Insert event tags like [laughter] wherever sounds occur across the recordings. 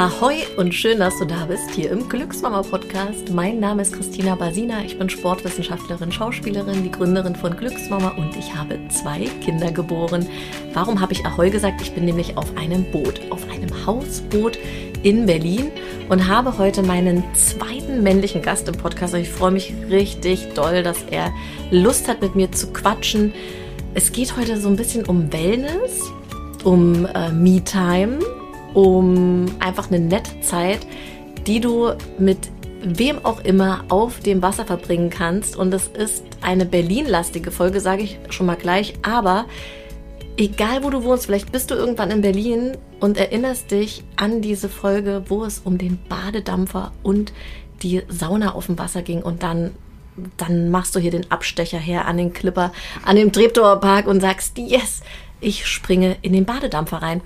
Ahoi und schön, dass du da bist hier im Glücksmama Podcast. Mein Name ist Christina Basina. Ich bin Sportwissenschaftlerin, Schauspielerin, die Gründerin von Glücksmama und ich habe zwei Kinder geboren. Warum habe ich Ahoi gesagt? Ich bin nämlich auf einem Boot, auf einem Hausboot in Berlin und habe heute meinen zweiten männlichen Gast im Podcast. Ich freue mich richtig doll, dass er Lust hat, mit mir zu quatschen. Es geht heute so ein bisschen um Wellness, um äh, Me-Time um einfach eine nette Zeit, die du mit wem auch immer auf dem Wasser verbringen kannst. Und es ist eine Berlin-lastige Folge, sage ich schon mal gleich. Aber egal wo du wohnst, vielleicht bist du irgendwann in Berlin und erinnerst dich an diese Folge, wo es um den Badedampfer und die Sauna auf dem Wasser ging und dann dann machst du hier den Abstecher her an den Clipper, an dem Treptower Park und sagst, yes, ich springe in den Badedampfer rein.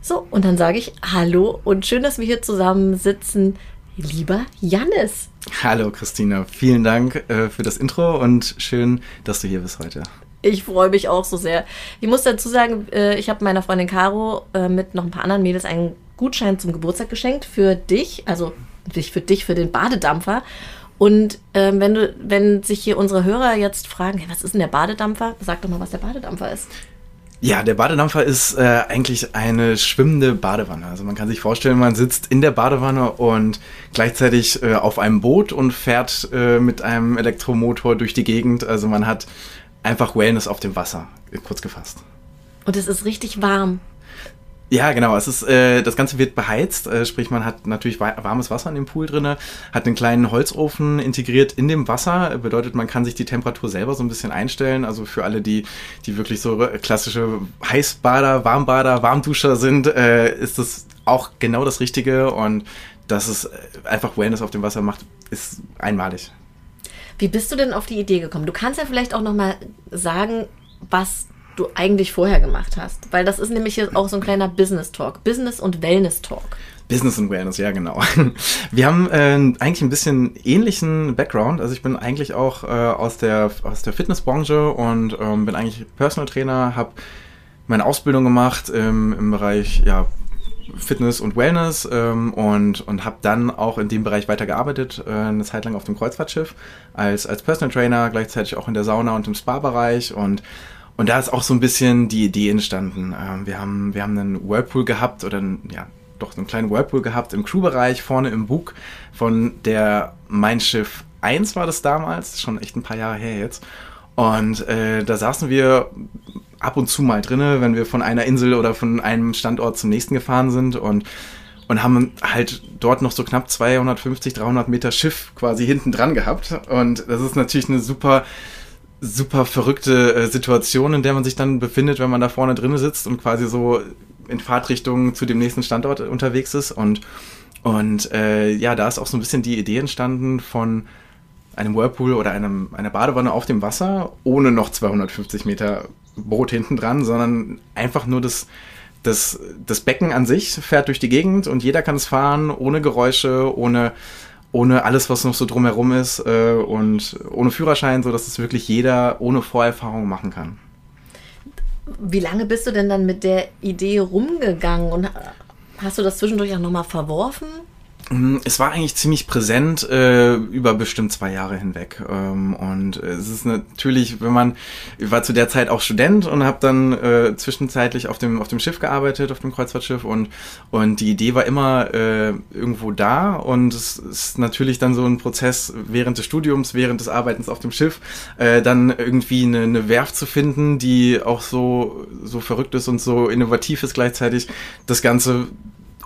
So, und dann sage ich Hallo und schön, dass wir hier zusammen sitzen. Lieber Jannis. Hallo Christina, vielen Dank äh, für das Intro und schön, dass du hier bist heute. Ich freue mich auch so sehr. Ich muss dazu sagen, äh, ich habe meiner Freundin Caro äh, mit noch ein paar anderen Mädels einen Gutschein zum Geburtstag geschenkt für dich, also für dich, für den Badedampfer. Und ähm, wenn du, wenn sich hier unsere Hörer jetzt fragen, hey, was ist denn der Badedampfer? Sag doch mal, was der Badedampfer ist. Ja, der Badedampfer ist äh, eigentlich eine schwimmende Badewanne. Also man kann sich vorstellen, man sitzt in der Badewanne und gleichzeitig äh, auf einem Boot und fährt äh, mit einem Elektromotor durch die Gegend. Also man hat einfach Wellness auf dem Wasser, kurz gefasst. Und es ist richtig warm. Ja, genau. Es ist, äh, das Ganze wird beheizt, äh, sprich man hat natürlich warmes Wasser in dem Pool drinne, hat einen kleinen Holzofen integriert in dem Wasser. Bedeutet, man kann sich die Temperatur selber so ein bisschen einstellen. Also für alle, die, die wirklich so klassische Heißbader, Warmbader, Warmduscher sind, äh, ist das auch genau das Richtige und dass es einfach Wellness auf dem Wasser macht, ist einmalig. Wie bist du denn auf die Idee gekommen? Du kannst ja vielleicht auch noch mal sagen, was du eigentlich vorher gemacht hast. Weil das ist nämlich hier auch so ein kleiner Business Talk. Business und Wellness Talk. Business und Wellness, ja genau. [laughs] Wir haben äh, eigentlich ein bisschen ähnlichen Background. Also ich bin eigentlich auch äh, aus der aus der Fitnessbranche und ähm, bin eigentlich Personal Trainer, habe meine Ausbildung gemacht ähm, im Bereich ja, Fitness und Wellness ähm, und, und habe dann auch in dem Bereich weitergearbeitet, äh, eine Zeit lang auf dem Kreuzfahrtschiff als, als Personal Trainer, gleichzeitig auch in der Sauna und im Spa-Bereich und und da ist auch so ein bisschen die Idee entstanden. Ähm, wir, haben, wir haben einen Whirlpool gehabt oder ein, ja, doch einen kleinen Whirlpool gehabt im Crewbereich vorne im Bug von der Mein Schiff 1 war das damals, schon echt ein paar Jahre her jetzt. Und äh, da saßen wir ab und zu mal drinne, wenn wir von einer Insel oder von einem Standort zum nächsten gefahren sind und und haben halt dort noch so knapp 250, 300 Meter Schiff quasi hinten dran gehabt. Und das ist natürlich eine super super verrückte äh, Situation, in der man sich dann befindet, wenn man da vorne drin sitzt und quasi so in Fahrtrichtung zu dem nächsten Standort unterwegs ist. Und, und äh, ja, da ist auch so ein bisschen die Idee entstanden von einem Whirlpool oder einem, einer Badewanne auf dem Wasser, ohne noch 250 Meter Boot hinten dran, sondern einfach nur das, das, das Becken an sich fährt durch die Gegend und jeder kann es fahren, ohne Geräusche, ohne ohne alles, was noch so drumherum ist äh, und ohne Führerschein, so dass es wirklich jeder ohne Vorerfahrung machen kann. Wie lange bist du denn dann mit der Idee rumgegangen und hast du das zwischendurch auch nochmal verworfen? Mm, es war eigentlich ziemlich präsent äh, über bestimmt zwei Jahre hinweg. Ähm, und es ist natürlich, wenn man, ich war zu der Zeit auch Student und habe dann äh, zwischenzeitlich auf dem, auf dem Schiff gearbeitet, auf dem Kreuzfahrtschiff und, und die Idee war immer äh, irgendwo da und es ist natürlich dann so ein Prozess während des Studiums, während des Arbeitens auf dem Schiff, äh, dann irgendwie eine, eine Werft zu finden, die auch so, so verrückt ist und so innovativ ist gleichzeitig, das Ganze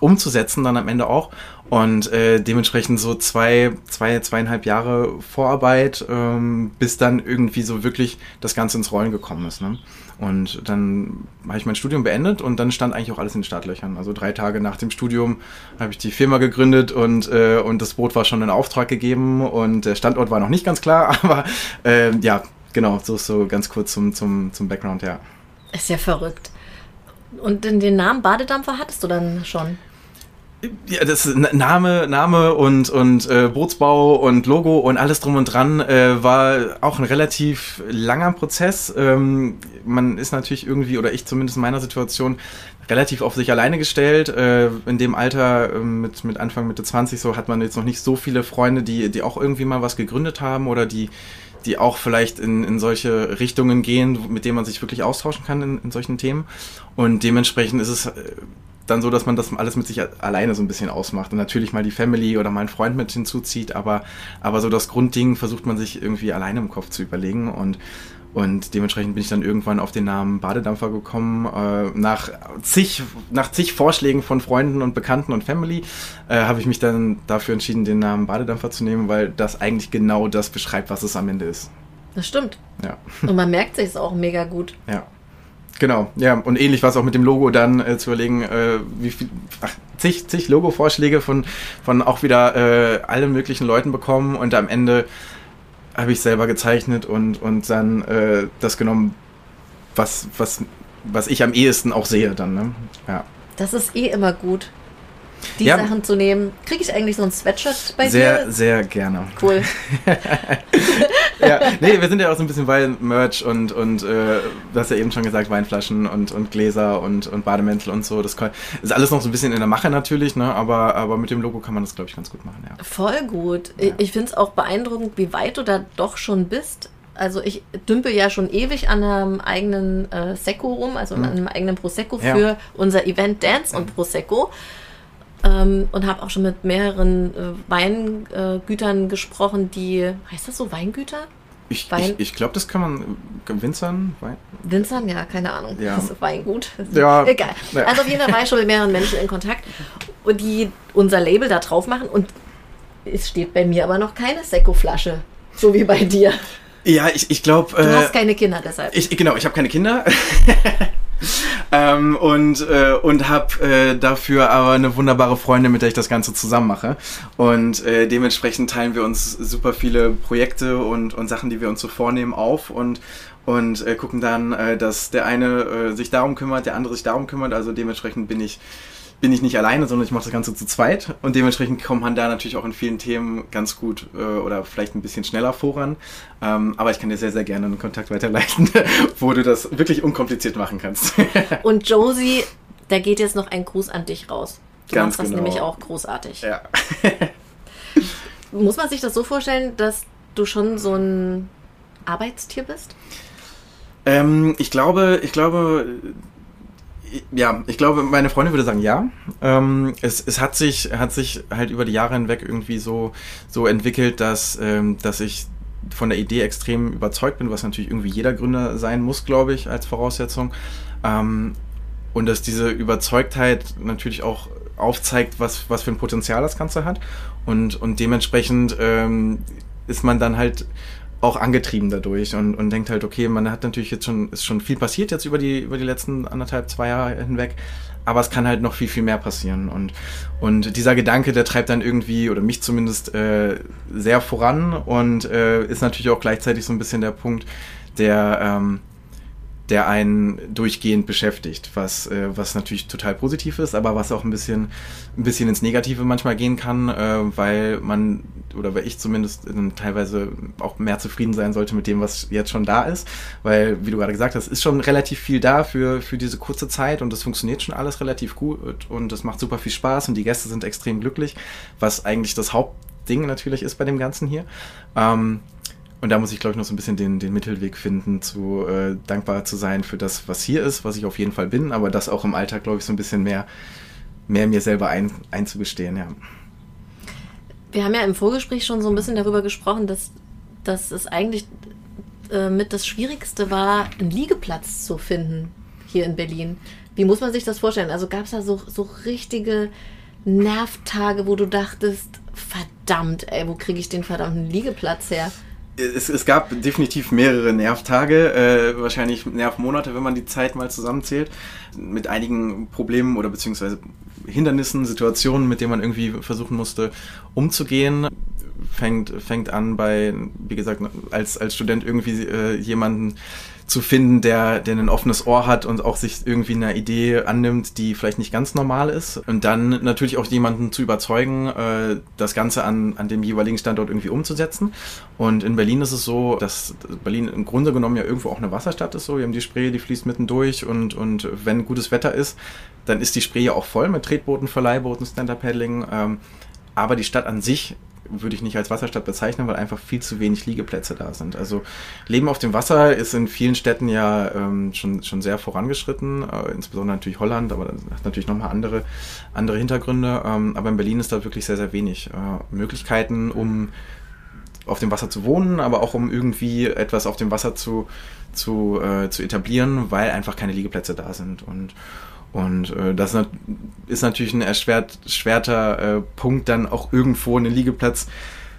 umzusetzen dann am Ende auch. Und äh, dementsprechend so zwei, zwei, zweieinhalb Jahre Vorarbeit, ähm, bis dann irgendwie so wirklich das Ganze ins Rollen gekommen ist. Ne? Und dann habe ich mein Studium beendet und dann stand eigentlich auch alles in den Startlöchern. Also drei Tage nach dem Studium habe ich die Firma gegründet und, äh, und das Boot war schon in Auftrag gegeben und der Standort war noch nicht ganz klar, [laughs] aber äh, ja, genau, so so ganz kurz zum, zum, zum Background, ja. Ist ja verrückt. Und den Namen Badedampfer hattest du dann schon? Ja, das Name, Name und, und äh, Bootsbau und Logo und alles drum und dran äh, war auch ein relativ langer Prozess. Ähm, man ist natürlich irgendwie, oder ich zumindest in meiner Situation, relativ auf sich alleine gestellt. Äh, in dem Alter, äh, mit, mit Anfang, Mitte 20, so hat man jetzt noch nicht so viele Freunde, die, die auch irgendwie mal was gegründet haben oder die, die auch vielleicht in, in solche Richtungen gehen, mit denen man sich wirklich austauschen kann in, in solchen Themen. Und dementsprechend ist es äh, dann so, dass man das alles mit sich alleine so ein bisschen ausmacht und natürlich mal die Family oder mal einen Freund mit hinzuzieht, aber, aber so das Grundding versucht man sich irgendwie alleine im Kopf zu überlegen und und dementsprechend bin ich dann irgendwann auf den Namen Badedampfer gekommen. Äh, nach, zig, nach zig Vorschlägen von Freunden und Bekannten und Family äh, habe ich mich dann dafür entschieden, den Namen Badedampfer zu nehmen, weil das eigentlich genau das beschreibt, was es am Ende ist. Das stimmt. Ja. Und man merkt sich es auch mega gut. Ja. Genau, ja. Und ähnlich war es auch mit dem Logo dann äh, zu überlegen, äh, wie viel, ach, zig, zig Logo-Vorschläge von, von auch wieder äh, allen möglichen Leuten bekommen und am Ende habe ich selber gezeichnet und, und dann äh, das genommen, was, was, was ich am ehesten auch sehe dann. Ne? Ja. Das ist eh immer gut, die Ja. Sachen zu nehmen. Kriege ich eigentlich so ein Sweatshirt bei Sehr, dir? sehr gerne. Cool. [laughs] ja, nee, wir sind ja auch so ein bisschen bei Merch und, und äh, du hast ja eben schon gesagt, Weinflaschen und, und Gläser und, und Bademäntel und so. Das ist alles noch so ein bisschen in der Mache natürlich, ne? aber, aber mit dem Logo kann man das, glaube ich, ganz gut machen, ja. Voll gut. Ich, Ja. ich finde es auch beeindruckend, wie weit du da doch schon bist. Also ich dümpel ja schon ewig an einem eigenen äh, Secco rum, also an einem eigenen Prosecco Ja. für unser Event Dance und Prosecco. Ähm, und habe auch schon mit mehreren äh, Weingütern äh, gesprochen, die, heißt das so, Weingüter? Ich, ich, ich glaube, das kann man äh, Winzern, Wein, Winzern? Ja, keine Ahnung. Ja. Das ist Weingut. Ja. Egal. Ja. Also auf jeden Fall war ich schon mit mehreren Menschen in Kontakt, und die unser Label da drauf machen und es steht bei mir aber noch keine Secco-Flasche. So wie bei dir. Ja, ich, ich glaube. Du hast keine Kinder deshalb. Ich, genau, ich habe keine Kinder. [laughs] ähm, und äh, und habe äh, dafür aber eine wunderbare Freundin, mit der ich das Ganze zusammen mache. Und äh, dementsprechend teilen wir uns super viele Projekte und, und Sachen, die wir uns so vornehmen, auf und und äh, gucken dann, äh, dass der eine äh, sich darum kümmert, der andere sich darum kümmert. Also dementsprechend bin ich bin ich nicht alleine, sondern ich mache das Ganze zu zweit und dementsprechend kommt man da natürlich auch in vielen Themen ganz gut äh, oder vielleicht ein bisschen schneller voran. Ähm, aber ich kann dir sehr, sehr gerne einen Kontakt weiterleiten, [laughs] wo du das wirklich unkompliziert machen kannst. [laughs] Und Josie, da geht jetzt noch ein Gruß an dich raus. Du Ganz machst das genau. nämlich auch großartig. ja. Muss man sich das so vorstellen, dass du schon so ein Arbeitstier bist? Ähm, ich glaube, ich glaube, ja, ich glaube, meine Freundin würde sagen ja. Ähm, es, es hat sich, hat sich halt über die Jahre hinweg irgendwie so, so entwickelt, dass, ähm, dass ich von der Idee extrem überzeugt bin, was natürlich irgendwie jeder Gründer sein muss, glaube ich, als Voraussetzung. Ähm, und dass diese Überzeugtheit natürlich auch aufzeigt, was, was für ein Potenzial das Ganze hat. Und, und dementsprechend ähm, ist man dann halt auch angetrieben dadurch und, und denkt halt, okay, man hat natürlich jetzt schon, ist schon viel passiert jetzt über die, über die letzten anderthalb, zwei Jahre hinweg, aber es kann halt noch viel, viel mehr passieren. Und, und dieser Gedanke, der treibt dann irgendwie, oder mich zumindest, äh, sehr voran und äh, ist natürlich auch gleichzeitig so ein bisschen der Punkt, der, ähm, der einen durchgehend beschäftigt, was, äh, was natürlich total positiv ist, aber was auch ein bisschen, ein bisschen ins Negative manchmal gehen kann, äh, weil man, oder weil ich zumindest teilweise auch mehr zufrieden sein sollte mit dem, was jetzt schon da ist, weil, wie du gerade gesagt hast, ist schon relativ viel da für, für diese kurze Zeit und das funktioniert schon alles relativ gut und es macht super viel Spaß und die Gäste sind extrem glücklich, was eigentlich das Hauptding natürlich ist bei dem Ganzen hier. Ähm, und da muss ich, glaube ich, noch so ein bisschen den, den Mittelweg finden, zu äh, dankbar zu sein für das, was hier ist, was ich auf jeden Fall bin, aber das auch im Alltag, glaube ich, so ein bisschen mehr, mehr mir selber ein, einzugestehen, ja. Wir haben ja im Vorgespräch schon so ein bisschen darüber gesprochen, dass, dass es eigentlich äh, mit das Schwierigste war, einen Liegeplatz zu finden hier in Berlin. Wie muss man sich das vorstellen? Also gab es da so, so richtige Nervtage, wo du dachtest, verdammt, ey, wo kriege ich den verdammten Liegeplatz her? Es, es gab definitiv mehrere Nervtage, äh, wahrscheinlich Nervmonate, wenn man die Zeit mal zusammenzählt, mit einigen Problemen oder beziehungsweise Hindernissen, Situationen, mit denen man irgendwie versuchen musste, umzugehen. Fängt, fängt an bei, wie gesagt, als, als Student irgendwie äh, jemanden zu finden, der, der ein offenes Ohr hat und auch sich irgendwie einer Idee annimmt, die vielleicht nicht ganz normal ist. Und dann natürlich auch jemanden zu überzeugen, äh, das Ganze an, an dem jeweiligen Standort irgendwie umzusetzen. Und in Berlin ist es so, dass Berlin im Grunde genommen ja irgendwo auch eine Wasserstadt ist. So, wir haben die Spree, die fließt mitten durch und, und wenn gutes Wetter ist, dann ist die Spree ja auch voll mit Tretbooten, Verleihbooten, Stand-Up-Paddling. Ähm, aber die Stadt an sich würde ich nicht als Wasserstadt bezeichnen, weil einfach viel zu wenig Liegeplätze da sind. Also Leben auf dem Wasser ist in vielen Städten ja ähm, schon, schon sehr vorangeschritten, äh, insbesondere natürlich Holland, aber das hat natürlich nochmal andere, andere Hintergründe. Ähm, aber in Berlin ist da wirklich sehr, sehr wenig äh, Möglichkeiten, um auf dem Wasser zu wohnen, aber auch um irgendwie etwas auf dem Wasser zu, zu, äh, zu etablieren, weil einfach keine Liegeplätze da sind. Und und äh, das ist natürlich ein erschwerter äh, Punkt, dann auch irgendwo einen Liegeplatz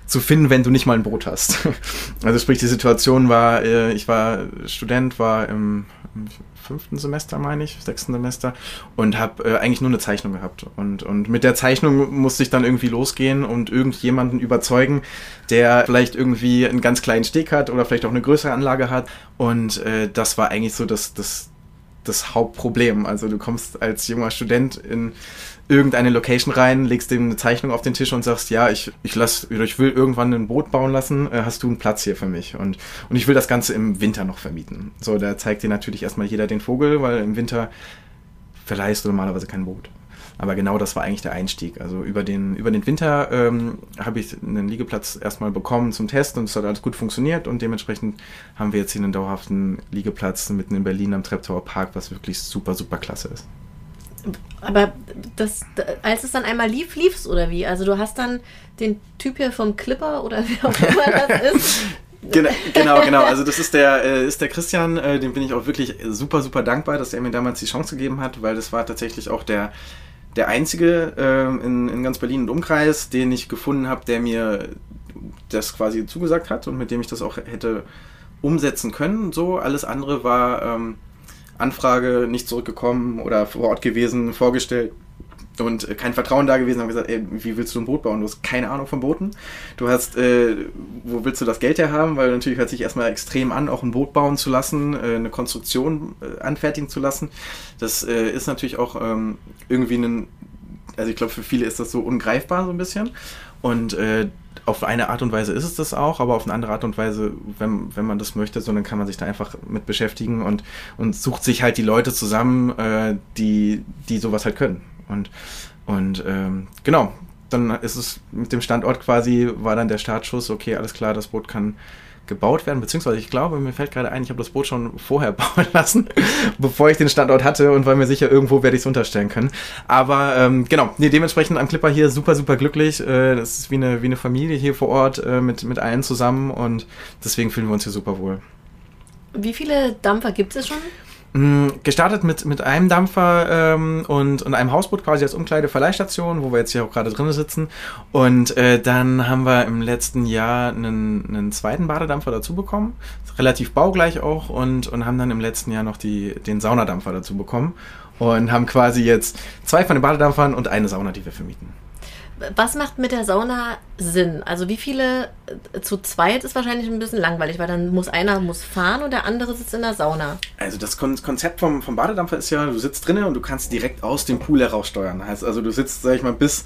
zu finden, wenn du nicht mal ein Boot hast. [laughs] also sprich, die Situation war, äh, ich war Student, war im, im fünften Semester, meine ich, sechsten Semester und habe äh, eigentlich nur eine Zeichnung gehabt. Und, und mit der Zeichnung musste ich dann irgendwie losgehen und irgendjemanden überzeugen, der vielleicht irgendwie einen ganz kleinen Steg hat oder vielleicht auch eine größere Anlage hat. Und äh, das war eigentlich so das, das, das Hauptproblem. Also du kommst als junger Student in irgendeine Location rein, legst dem eine Zeichnung auf den Tisch und sagst, ja, ich, ich lass, ich will irgendwann ein Boot bauen lassen, äh, hast du einen Platz hier für mich? Und, und ich will das Ganze im Winter noch vermieten. So, da zeigt dir natürlich erstmal jeder den Vogel, weil im Winter verleihst du normalerweise kein Boot. Aber genau das war eigentlich der Einstieg. Also über den, über den Winter ähm, habe ich einen Liegeplatz erstmal bekommen zum Test und es hat alles gut funktioniert und dementsprechend haben wir jetzt hier einen dauerhaften Liegeplatz mitten in Berlin am Treptower Park, was wirklich super, super klasse ist. Aber das, als es dann einmal lief, lief es oder wie? Also du hast dann den Typ hier vom Clipper oder wie auch immer das [laughs] ist, Genau, genau, genau. Also das ist der, äh, ist der Christian, äh, dem bin ich auch wirklich super, super dankbar, dass er mir damals die Chance gegeben hat, weil das war tatsächlich auch der, der einzige äh, in, in ganz Berlin und Umkreis, den ich gefunden habe, der mir das quasi zugesagt hat und mit dem ich das auch hätte umsetzen können. So, alles andere war ähm, Anfrage, nicht zurückgekommen oder vor Ort gewesen, vorgestellt, und äh, kein Vertrauen da gewesen, haben gesagt, ey, wie willst du ein Boot bauen? Du hast keine Ahnung von Booten. Du hast, äh, wo willst du das Geld her haben? Weil natürlich hört sich erstmal extrem an, auch ein Boot bauen zu lassen, äh, eine Konstruktion äh, anfertigen zu lassen. Das äh, ist natürlich auch ähm, irgendwie ein, also ich glaube, für viele ist das so ungreifbar so ein bisschen. Und äh, auf eine Art und Weise ist es das auch, aber auf eine andere Art und Weise, wenn, wenn man das möchte, so, dann kann man sich da einfach mit beschäftigen und, und sucht sich halt die Leute zusammen, äh, die, die sowas halt können. Und, und ähm, genau, dann ist es mit dem Standort quasi, war dann der Startschuss, okay, alles klar, das Boot kann gebaut werden, beziehungsweise ich glaube, mir fällt gerade ein, ich habe das Boot schon vorher [laughs] bauen lassen, bevor ich den Standort hatte und war mir sicher, irgendwo werde ich es unterstellen können. Aber ähm, genau, nee, dementsprechend am Clipper hier super, super glücklich. Äh, das ist wie eine, wie eine Familie hier vor Ort äh, mit, mit allen zusammen und deswegen fühlen wir uns hier super wohl. Wie viele Dampfer gibt es schon? Mm, gestartet mit, mit einem Dampfer ähm, und, und einem Hausboot quasi als Umkleide-Verleihstation, wo wir jetzt hier auch gerade drin sitzen. Und äh, dann haben wir im letzten Jahr einen, einen zweiten Badedampfer dazu bekommen. Relativ baugleich auch und, und haben dann im letzten Jahr noch die, den Saunadampfer dazu bekommen. Und haben quasi jetzt zwei von den Badedampfern und eine Sauna, die wir vermieten. Was macht mit der Sauna Sinn? Also wie viele äh, zu zweit ist wahrscheinlich ein bisschen langweilig, weil dann muss einer muss fahren und der andere sitzt in der Sauna. Also das Konzept vom, vom Badedampfer ist ja, du sitzt drinnen und du kannst direkt aus dem Pool heraus steuern. Heißt also, du sitzt, sag ich mal, bis,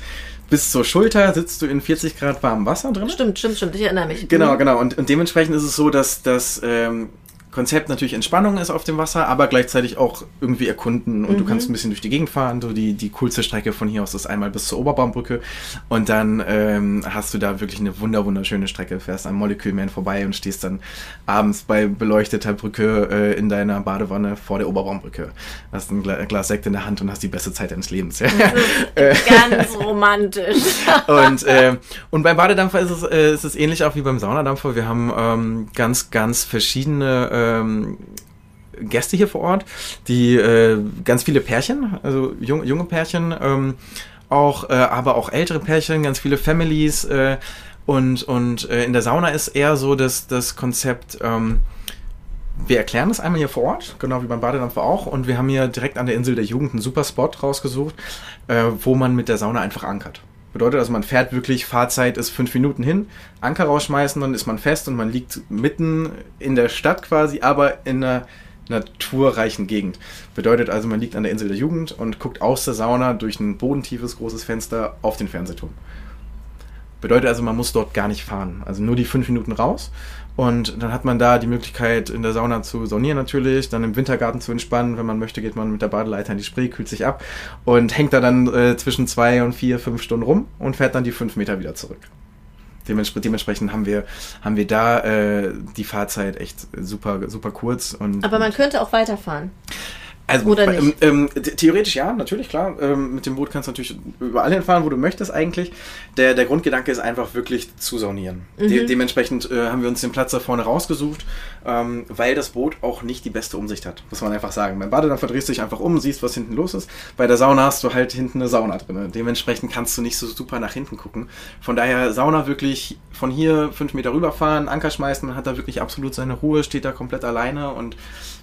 bis zur Schulter sitzt du in 40 Grad warmem Wasser drin. Stimmt, stimmt, stimmt. Ich erinnere mich. Genau, mhm. genau. Und, und dementsprechend ist es so, dass, dass ähm, Konzept natürlich Entspannung ist auf dem Wasser, aber gleichzeitig auch irgendwie erkunden und mhm. du kannst ein bisschen durch die Gegend fahren. So die, die coolste Strecke von hier aus ist einmal bis zur Oberbaumbrücke und dann ähm, hast du da wirklich eine wunder wunderschöne Strecke. Fährst am Molekülman vorbei und stehst dann abends bei beleuchteter Brücke äh, in deiner Badewanne vor der Oberbaumbrücke. Hast ein Gla Glas Sekt in der Hand und hast die beste Zeit deines Lebens. Ja? [laughs] ganz romantisch. [laughs] und, äh, und beim Badedampfer ist es, äh, ist es ähnlich auch wie beim Saunadampfer. Wir haben ähm, ganz, ganz verschiedene äh, ähm, Gäste hier vor Ort, die äh, ganz viele Pärchen, also jung, junge Pärchen, ähm, auch, äh, aber auch ältere Pärchen, ganz viele Families äh, und, und äh, in der Sauna ist eher so dass das Konzept, ähm, wir erklären das einmal hier vor Ort, genau wie beim Badedampfer auch. Und wir haben hier direkt an der Insel der Jugend einen super Spot rausgesucht, äh, wo man mit der Sauna einfach ankert Bedeutet also, man fährt wirklich, Fahrzeit ist fünf Minuten hin, Anker rausschmeißen, dann ist man fest und man liegt mitten in der Stadt quasi, aber in einer naturreichen Gegend. Bedeutet also, man liegt an der Insel der Jugend und guckt aus der Sauna durch ein bodentiefes großes Fenster auf den Fernsehturm. Bedeutet also, man muss dort gar nicht fahren. Also nur die fünf Minuten raus. Und dann hat man da die Möglichkeit, in der Sauna zu saunieren natürlich, dann im Wintergarten zu entspannen. Wenn man möchte, geht man mit der Badeleiter in die Spree, kühlt sich ab und hängt da dann äh, zwischen zwei und vier, fünf Stunden rum und fährt dann die fünf Meter wieder zurück. Dements dementsprechend haben wir, haben wir da äh, die Fahrzeit echt super, super kurz. Und, Aber man könnte auch weiterfahren. Also, Oder nicht? Ähm, ähm, theoretisch ja, natürlich, klar. Ähm, mit dem Boot kannst du natürlich überall hinfahren, wo du möchtest eigentlich. Der, der Grundgedanke ist einfach wirklich zu saunieren. Mhm. De dementsprechend äh, haben wir uns den Platz da vorne rausgesucht, ähm, weil das Boot auch nicht die beste Umsicht hat, muss man einfach sagen. Beim Badedampfer drehst du dich einfach um, siehst, was hinten los ist. Bei der Sauna hast du halt hinten eine Sauna drin. Dementsprechend kannst du nicht so super nach hinten gucken. Von daher Sauna wirklich von hier fünf Meter rüberfahren, Anker schmeißen, man hat da wirklich absolut seine Ruhe, steht da komplett alleine und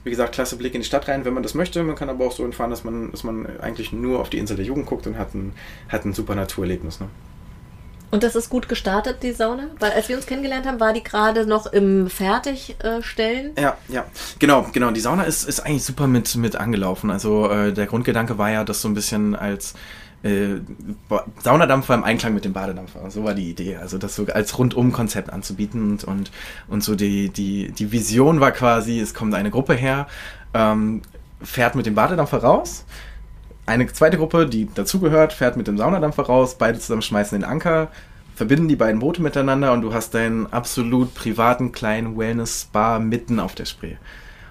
wie gesagt, klasse Blick in die Stadt rein, wenn man das möchte. Man kann aber auch so entfahren, dass man, dass man eigentlich nur auf die Insel der Jugend guckt und hat ein, hat ein super Naturerlebnis. Ne? Und das ist gut gestartet, die Sauna? Weil als wir uns kennengelernt haben, war die gerade noch im Fertigstellen. Ja, ja, genau, genau. Die Sauna ist, ist eigentlich super mit, mit angelaufen. Also äh, der Grundgedanke war ja, das so ein bisschen als äh, Saunadampfer im Einklang mit dem Badedampfer. So war die Idee. Also das so als Rundum-Konzept anzubieten und, und, und so die, die, die Vision war quasi, es kommt eine Gruppe her, ähm, fährt mit dem Badedampfer raus. Eine zweite Gruppe, die dazugehört, fährt mit dem Saunadampfer raus, beide zusammen schmeißen den Anker, verbinden die beiden Boote miteinander und du hast deinen absolut privaten kleinen Wellness-Spa mitten auf der Spree.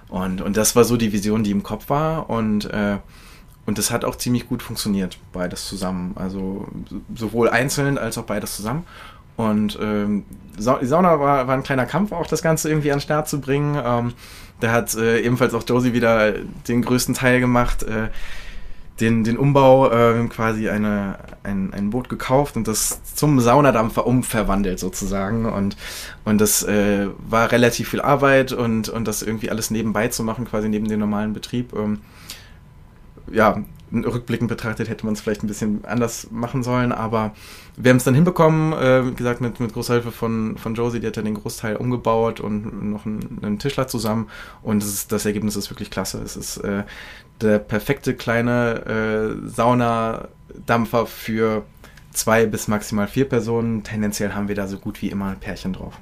Und, und das war so die Vision, die im Kopf war und äh, und das hat auch ziemlich gut funktioniert, beides zusammen. Also sowohl einzeln als auch beides zusammen. Und ähm, die Sauna war, war ein kleiner Kampf, auch das Ganze irgendwie an den Start zu bringen. Ähm, da hat äh, ebenfalls auch Josie wieder den größten Teil gemacht. Äh, den, den Umbau, äh, quasi eine, ein, ein Boot gekauft und das zum Saunadampfer umverwandelt sozusagen. Und, und das äh, war relativ viel Arbeit und, und das irgendwie alles nebenbei zu machen, quasi neben dem normalen Betrieb. Ähm, ja, rückblickend betrachtet hätte man es vielleicht ein bisschen anders machen sollen, aber wir haben es dann hinbekommen, äh, wie gesagt, mit, mit großer Hilfe von, von Josie, die hat dann den Großteil umgebaut und noch einen, einen Tischler zusammen und das, ist, das Ergebnis ist wirklich klasse. Es ist äh, der perfekte kleine äh, Saunadampfer für zwei bis maximal vier Personen. Tendenziell haben wir da so gut wie immer ein Pärchen drauf.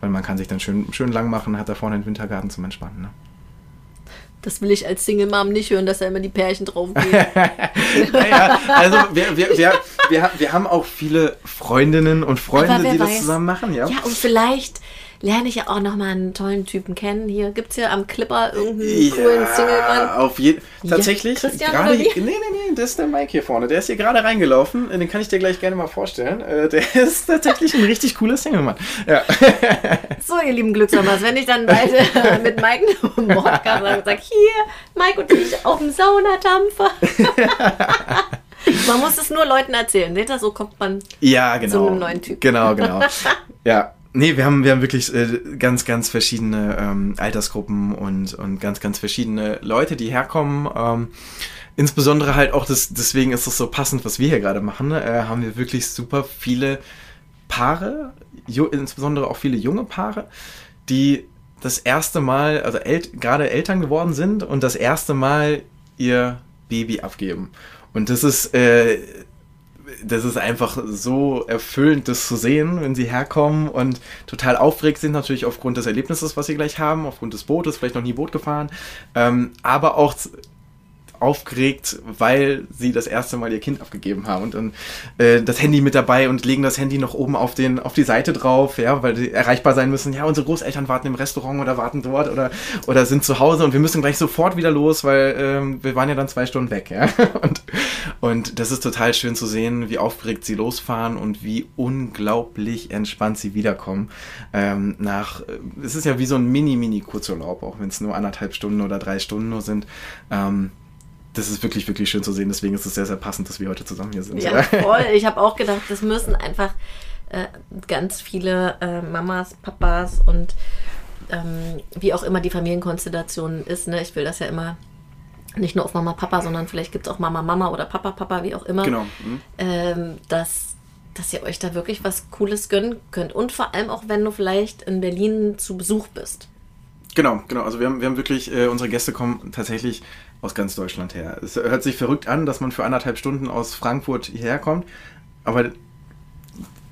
Weil man kann sich dann schön, schön lang machen, hat da vorne einen Wintergarten zum Entspannen. Ne? Das will ich als Single Mom nicht hören, dass da immer die Pärchen drauf gehen. [laughs] naja, also wir, wir, wir, wir, wir haben auch viele Freundinnen und Freunde, die weiß, das zusammen machen, ja. Ja, und vielleicht lerne ich ja auch nochmal einen tollen Typen kennen. Hier gibt es hier am Clipper irgendeinen ja, coolen Single-Mann. Auf jeden Tatsächlich. Ja, gerade, Nee, nee, nee, das ist der Mike hier vorne. Der ist hier gerade reingelaufen. Den kann ich dir gleich gerne mal vorstellen. Äh, der [laughs] ist tatsächlich ein richtig cooler Single-Mann. Ja. [laughs] So, ihr lieben Glücksammers, wenn ich dann bald [laughs] mit Mike einen Podcast sage, sag, hier, Mike und ich auf dem Saunadampfer. man muss es nur Leuten erzählen. Seht ihr, so kommt man ja, genau. zu einem neuen Typ. Genau, genau. Ja, Nee, wir haben, wir haben wirklich äh, ganz, ganz verschiedene ähm, Altersgruppen und, und ganz, ganz verschiedene Leute, die herkommen. Ähm, insbesondere halt auch, das, deswegen ist es so passend, was wir hier gerade machen, äh, haben wir wirklich super viele Paare, insbesondere auch viele junge Paare, die das erste Mal, also El gerade Eltern geworden sind und das erste Mal ihr Baby abgeben. Und das ist äh, das ist einfach so erfüllend, das zu sehen, wenn sie herkommen und total aufgeregt sind, natürlich aufgrund des Erlebnisses, was sie gleich haben, aufgrund des Bootes, vielleicht noch nie Boot gefahren, ähm, aber auch aufgeregt, weil sie das erste Mal ihr Kind abgegeben haben und dann äh, das Handy mit dabei und legen das Handy noch oben auf den auf die Seite drauf, ja, weil die erreichbar sein müssen. Ja, unsere Großeltern warten im Restaurant oder warten dort oder oder sind zu Hause und wir müssen gleich sofort wieder los, weil ähm, wir waren ja dann zwei Stunden weg, ja. [laughs] Und, und das ist total schön zu sehen, wie aufgeregt sie losfahren und wie unglaublich entspannt sie wiederkommen. Ähm, nach, äh, es ist ja wie so ein Mini-Mini-Kurzurlaub, auch wenn es nur anderthalb Stunden oder drei Stunden nur sind. Ähm, das ist wirklich, wirklich schön zu sehen. Deswegen ist es sehr, sehr passend, dass wir heute zusammen hier sind. Ja, [laughs] voll. Ich habe auch gedacht, das müssen einfach äh, ganz viele äh, Mamas, Papas und ähm, wie auch immer die Familienkonstellation ist. Ne? Ich will das ja immer nicht nur auf Mama, Papa, sondern vielleicht gibt es auch Mama, Mama oder Papa, Papa, wie auch immer. Genau. Mhm. Ähm, dass dass ihr euch da wirklich was Cooles gönnen könnt. Und vor allem auch, wenn du vielleicht in Berlin zu Besuch bist. Genau, genau. Also wir haben, wir haben wirklich, äh, unsere Gäste kommen tatsächlich aus ganz Deutschland her. Es hört sich verrückt an, dass man für anderthalb Stunden aus Frankfurt hierher kommt, aber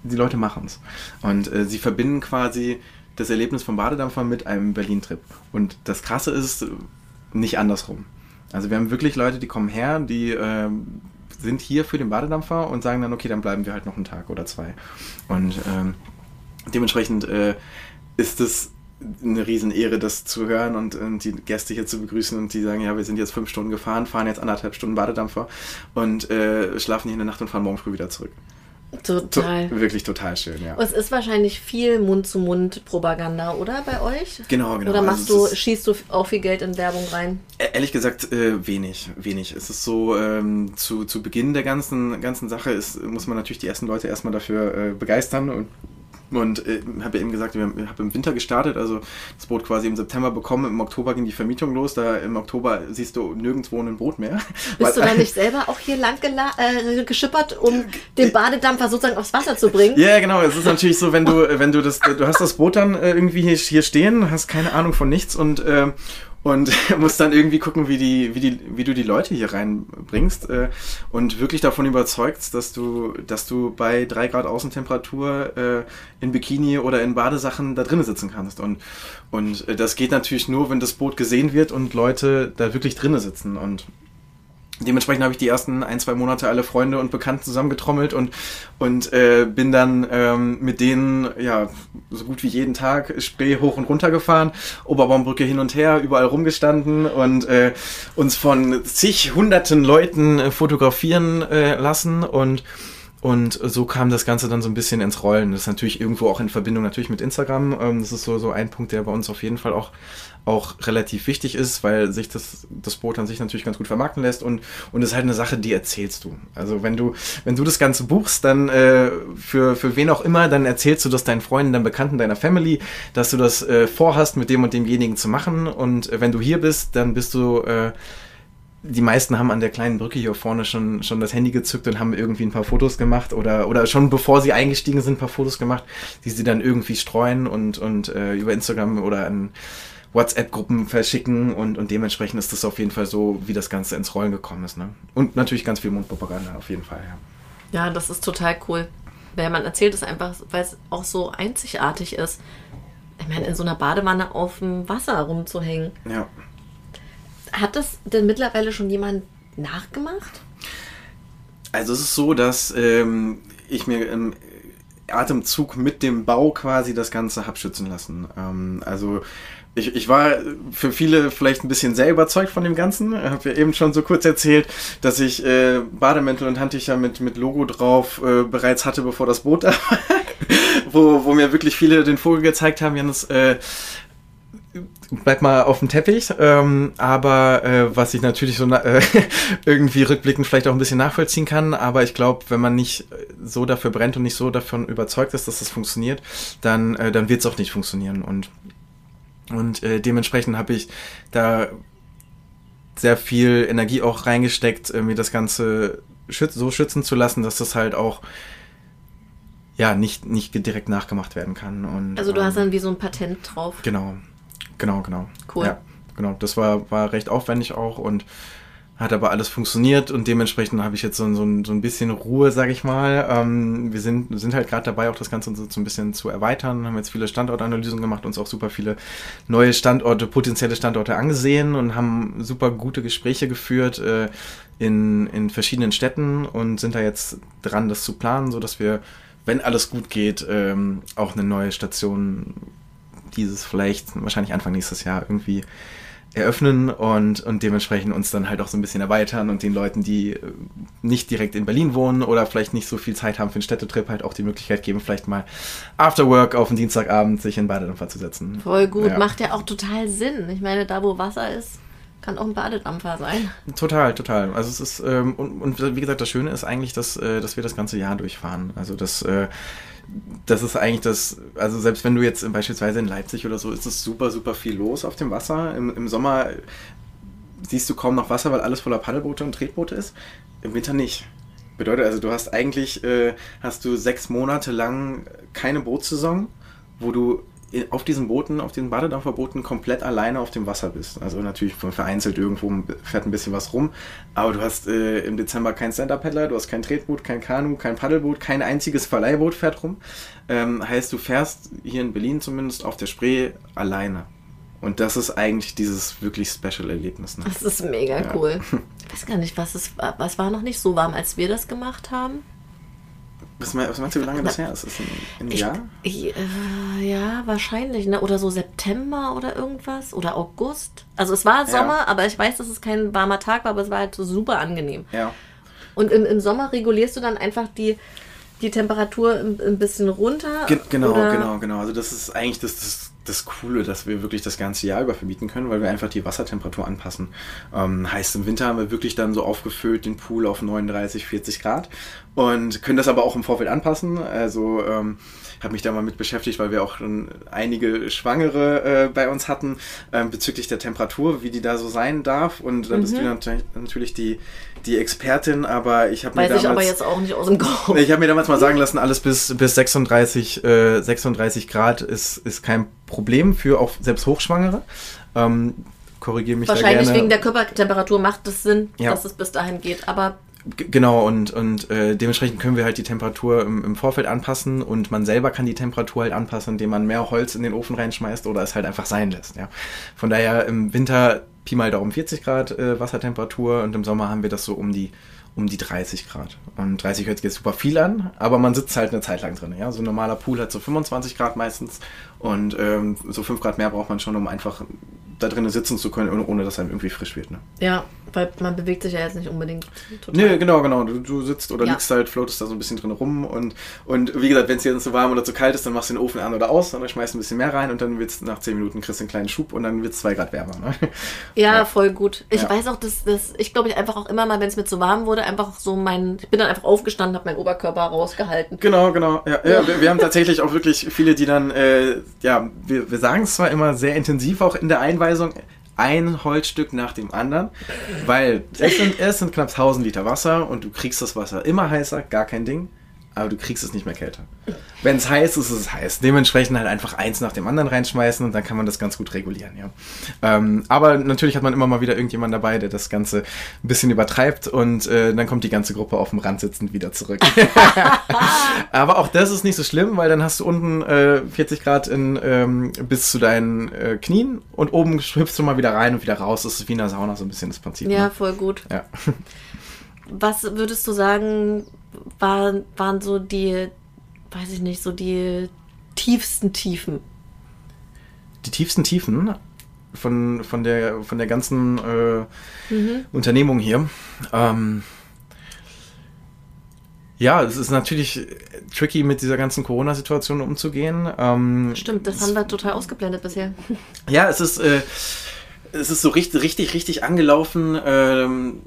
die Leute machen es. Und äh, sie verbinden quasi das Erlebnis vom Badedampfer mit einem Berlin-Trip. Und das Krasse ist nicht andersrum. Also wir haben wirklich Leute, die kommen her, die äh, sind hier für den Badedampfer und sagen dann, okay, dann bleiben wir halt noch einen Tag oder zwei. Und ähm, dementsprechend äh, ist es eine Riesenehre, das zu hören und, und, die Gäste hier zu begrüßen und die sagen, ja, wir sind jetzt fünf Stunden gefahren, fahren jetzt anderthalb Stunden Badedampfer und äh, schlafen hier in der Nacht und fahren morgen früh wieder zurück. Total. To wirklich total schön, ja. Es ist wahrscheinlich viel Mund-zu-Mund-Propaganda, oder bei euch? Genau, genau. Oder machst also du, schießt du auch viel Geld in Werbung rein? E-, ehrlich gesagt, äh, wenig, wenig. Es ist so, ähm, zu, zu Beginn der ganzen, ganzen Sache ist, muss man natürlich die ersten Leute erstmal dafür äh, begeistern und und äh, habe ja eben gesagt, ich habe im Winter gestartet, also das Boot quasi im September bekommen, im Oktober ging die Vermietung los, da im Oktober siehst du nirgendwo ein Boot mehr. Bist du da [laughs] nicht selber auch hier lang äh, geschippert, um den Badedampfer sozusagen aufs Wasser zu bringen? Ja, genau, es ist natürlich so, wenn du, wenn du das, du hast das Boot dann äh, irgendwie hier, hier stehen, hast keine Ahnung von nichts und äh, und [laughs] musst dann irgendwie gucken, wie, die, wie, die, wie du die Leute hier reinbringst äh, und wirklich davon überzeugst, dass du, dass du bei drei Grad Außentemperatur äh, in Bikini oder in Badesachen da drinnen sitzen kannst. Und, und äh, das geht natürlich nur, wenn das Boot gesehen wird und Leute da wirklich drinnen sitzen. Und dementsprechend habe ich die ersten ein, zwei Monate alle Freunde und Bekannten zusammengetrommelt und, und äh, bin dann ähm, mit denen ja so gut wie jeden Tag Spree hoch und runter gefahren, Oberbaumbrücke hin und her, überall rumgestanden und äh, uns von zig hunderten Leuten äh, fotografieren äh, lassen und und so kam das Ganze dann so ein bisschen ins Rollen. Das ist natürlich irgendwo auch in Verbindung natürlich mit Instagram. Ähm, das ist so, so ein Punkt, der bei uns auf jeden Fall auch auch relativ wichtig ist, weil sich das, das Boot an sich natürlich ganz gut vermarkten lässt und, und ist halt eine Sache, die erzählst du. Also wenn du, wenn du das Ganze buchst, dann äh, für, für wen auch immer, dann erzählst du das deinen Freunden, deinen Bekannten, deiner Family, dass du das äh, vorhast, mit dem und demjenigen zu machen. Und äh, wenn du hier bist, dann bist du äh, die meisten haben an der kleinen Brücke hier vorne schon, schon das Handy gezückt und haben irgendwie ein paar Fotos gemacht oder, oder schon bevor sie eingestiegen sind, ein paar Fotos gemacht, die sie dann irgendwie streuen und, und äh, über Instagram oder an WhatsApp-Gruppen verschicken und, und dementsprechend ist das auf jeden Fall so, wie das Ganze ins Rollen gekommen ist. Ne? Und natürlich ganz viel Mundpropaganda auf jeden Fall, ja. Ja, das ist total cool. Weil man erzählt es einfach, weil es auch so einzigartig ist. Ich meine, in so einer Badewanne auf dem Wasser rumzuhängen. Ja. Hat das denn mittlerweile schon jemand nachgemacht? Also es ist so, dass ähm, ich mir im Atemzug mit dem Bau quasi das Ganze hab schützen lassen. Ähm, also ich, ich war für viele vielleicht ein bisschen sehr überzeugt von dem Ganzen. Habe ja eben schon so kurz erzählt, dass ich äh, Bademäntel und Handtücher mit, mit Logo drauf äh, bereits hatte, bevor das Boot da [laughs] war. wo, wo mir wirklich viele den Vogel gezeigt haben, Janis, äh, bleib mal auf dem Teppich. Ähm, aber äh, was ich natürlich so äh, [laughs] irgendwie rückblickend vielleicht auch ein bisschen nachvollziehen kann, aber ich glaube, wenn man nicht so dafür brennt und nicht so davon überzeugt ist, dass das funktioniert, dann, äh, dann wird es auch nicht funktionieren. Und und äh, dementsprechend habe ich da sehr viel Energie auch reingesteckt, äh, mir das Ganze schüt so schützen zu lassen, dass das halt auch ja nicht, nicht direkt nachgemacht werden kann. Und, also du ähm, hast dann wie so ein Patent drauf. Genau, genau, genau. Cool. Ja, genau. Das war, war recht aufwendig auch und hat aber alles funktioniert und dementsprechend habe ich jetzt so, so, so ein bisschen Ruhe, sage ich mal. Ähm, wir sind, sind halt gerade dabei, auch das Ganze so, so ein bisschen zu erweitern, haben jetzt viele Standortanalysen gemacht, uns auch super viele neue Standorte, potenzielle Standorte angesehen und haben super gute Gespräche geführt äh, in, in verschiedenen Städten und sind da jetzt dran, das zu planen, so dass wir, wenn alles gut geht, ähm, auch eine neue Station dieses vielleicht wahrscheinlich Anfang nächstes Jahr irgendwie eröffnen und, und dementsprechend uns dann halt auch so ein bisschen erweitern und den Leuten, die äh, nicht direkt in Berlin wohnen oder vielleicht nicht so viel Zeit haben für einen Städtetrip, halt auch die Möglichkeit geben, vielleicht mal After Work auf den Dienstagabend sich in Badedampfer zu setzen. Voll gut, ja. macht ja auch total Sinn. Ich meine, da wo Wasser ist, kann auch ein Badedampfer sein. Total, total. Also es ist, ähm, und, und wie gesagt, das Schöne ist eigentlich, dass, äh, dass wir das ganze Jahr durchfahren. Also das äh, das ist eigentlich das, also selbst wenn du jetzt beispielsweise in Leipzig oder so, ist es super, super viel los auf dem Wasser. Im, Im, Sommer siehst du kaum noch Wasser, weil alles voller Paddelboote und Tretboote ist. Im Winter nicht. Bedeutet also, du hast eigentlich äh, hast du sechs Monate lang keine Bootssaison, wo du auf diesen Booten, auf den Badedampferbooten komplett alleine auf dem Wasser bist. Also natürlich vereinzelt irgendwo fährt ein bisschen was rum, aber du hast äh, im Dezember kein Stand-Up-Paddler, du hast kein Tretboot, kein Kanu, kein Paddelboot, kein einziges Verleihboot fährt rum. Ähm, heißt, du fährst hier in Berlin zumindest auf der Spree alleine. Und das ist eigentlich dieses wirklich Special-Erlebnis. Ne? Das ist mega ja. cool. [laughs] Ich weiß gar nicht, was, es, was war noch nicht so warm, als wir das gemacht haben? Was, meinst du, wie lange das her ist? Ist ein, ein ich, Jahr? Ich, äh, ja, wahrscheinlich. Ne? Oder so September oder irgendwas. Oder August. Also es war Sommer, ja. aber ich weiß, dass es kein warmer Tag war, aber es war halt so super angenehm. Ja. Und im, im Sommer regulierst du dann einfach die, die Temperatur ein, ein bisschen runter. Ge genau, oder? genau, genau. Also das ist eigentlich das, das das Coole, dass wir wirklich das ganze Jahr über vermieten können, weil wir einfach die Wassertemperatur anpassen. Ähm, heißt, im Winter haben wir wirklich dann so aufgefüllt den Pool auf 39, 40 Grad und können das aber auch im Vorfeld anpassen. Also ähm, habe mich da mal mit beschäftigt, weil wir auch schon einige Schwangere äh, bei uns hatten äh, bezüglich der Temperatur, wie die da so sein darf. Und dann mhm. bist du natürlich, natürlich die, die Expertin, aber ich habe mir damals... ich aber jetzt auch nicht aus dem Kopf. Ich habe mir damals mal sagen lassen, alles bis, bis 36, äh, 36 Grad ist, ist kein Problem für auch selbst Hochschwangere. Ähm, korrigiere mich Wahrscheinlich da gerne. wegen der Körpertemperatur macht es Sinn, ja. dass es bis dahin geht, aber Genau, und, und äh, dementsprechend können wir halt die Temperatur im, im, Vorfeld anpassen und man selber kann die Temperatur halt anpassen, indem man mehr Holz in den Ofen reinschmeißt oder es halt einfach sein lässt. Ja. Von daher im Winter Pi mal Daumen 40 Grad äh, Wassertemperatur und im Sommer haben wir das so um die um die 30 Grad. Und 30 hört sich jetzt super viel an, aber man sitzt halt eine Zeit lang drin. Ja? So ein normaler Pool hat so 25 Grad meistens und ähm, so 5 Grad mehr braucht man schon, um einfach da drinnen sitzen zu können, ohne dass einem irgendwie frisch wird. Ne? Ja, weil man bewegt sich ja jetzt nicht unbedingt total. Nee, genau, genau. Du, du sitzt oder ja. liegst halt, floatest da so ein bisschen drin rum und, und wie gesagt, wenn es dir dann zu warm oder zu kalt ist, dann machst du den Ofen an oder aus und dann schmeißt ein bisschen mehr rein und dann wird es nach 10 Minuten kriegst du einen kleinen Schub und dann wird es 2 Grad wärmer. Ne? [laughs] Ja, ja, voll gut. Ich ja. weiß auch, dass, dass ich glaube ich einfach auch immer mal, wenn es mir zu warm wurde, einfach so mein, ich bin dann einfach aufgestanden, habe meinen Oberkörper rausgehalten. Genau, genau. Ja, ja wir, wir, haben tatsächlich auch wirklich viele, die dann, äh, ja, wir, wir sagen es zwar immer sehr intensiv auch in der Einweisung, ein Holzstück nach dem anderen, weil es sind, es sind knapp 1000 Liter Wasser und du kriegst das Wasser immer heißer, gar kein Ding aber du kriegst es nicht mehr kälter. Wenn es heiß ist, ist es heiß. Dementsprechend halt einfach eins nach dem anderen reinschmeißen und dann kann man das ganz gut regulieren, ja. Ähm, aber natürlich hat man immer mal wieder irgendjemand dabei, der das Ganze ein bisschen übertreibt und äh, dann kommt die ganze Gruppe auf dem Rand sitzend wieder zurück. [laughs] [laughs] aber auch das ist nicht so schlimm, weil dann hast du unten äh, 40 Grad in, ähm, bis zu deinen äh, Knien und oben hüpfst du mal wieder rein und wieder raus. Das ist wie in der Sauna so ein bisschen das Prinzip. Ja, ne? voll gut. Ja. [laughs] Was würdest du sagen, war, waren so die, weiß ich nicht, so die tiefsten Tiefen? Die tiefsten Tiefen von, von, der, von der ganzen äh, mhm. Unternehmung hier. Ähm, ja, es ist natürlich tricky, mit dieser ganzen Corona-Situation umzugehen. Ähm, Stimmt, das haben wir total ausgeblendet bisher. Ja, es ist, äh, es ist so richtig, richtig, richtig angelaufen. Ähm,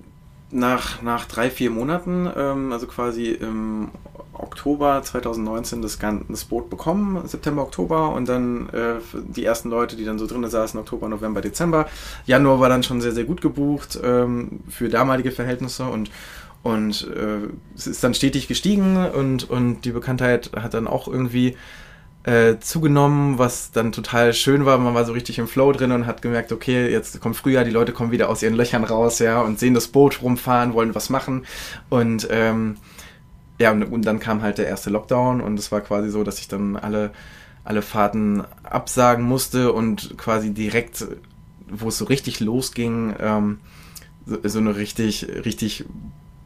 nach, nach drei, vier Monaten, ähm, also quasi im Oktober 2019 das, das Boot bekommen, September, Oktober und dann äh, die ersten Leute, die dann so drinnen saßen, Oktober, November, Dezember. Januar war dann schon sehr, sehr gut gebucht ähm, für damalige Verhältnisse und und äh, es ist dann stetig gestiegen und, und die Bekanntheit hat dann auch irgendwie äh, zugenommen, was dann total schön war. Man war so richtig im Flow drin und hat gemerkt, okay, jetzt kommt Frühjahr, die Leute kommen wieder aus ihren Löchern raus, ja, und sehen das Boot rumfahren, wollen was machen. Und ähm, ja, und, und dann kam halt der erste Lockdown und es war quasi so, dass ich dann alle, alle Fahrten absagen musste und quasi direkt, wo es so richtig losging, ähm, so, so eine richtig, richtig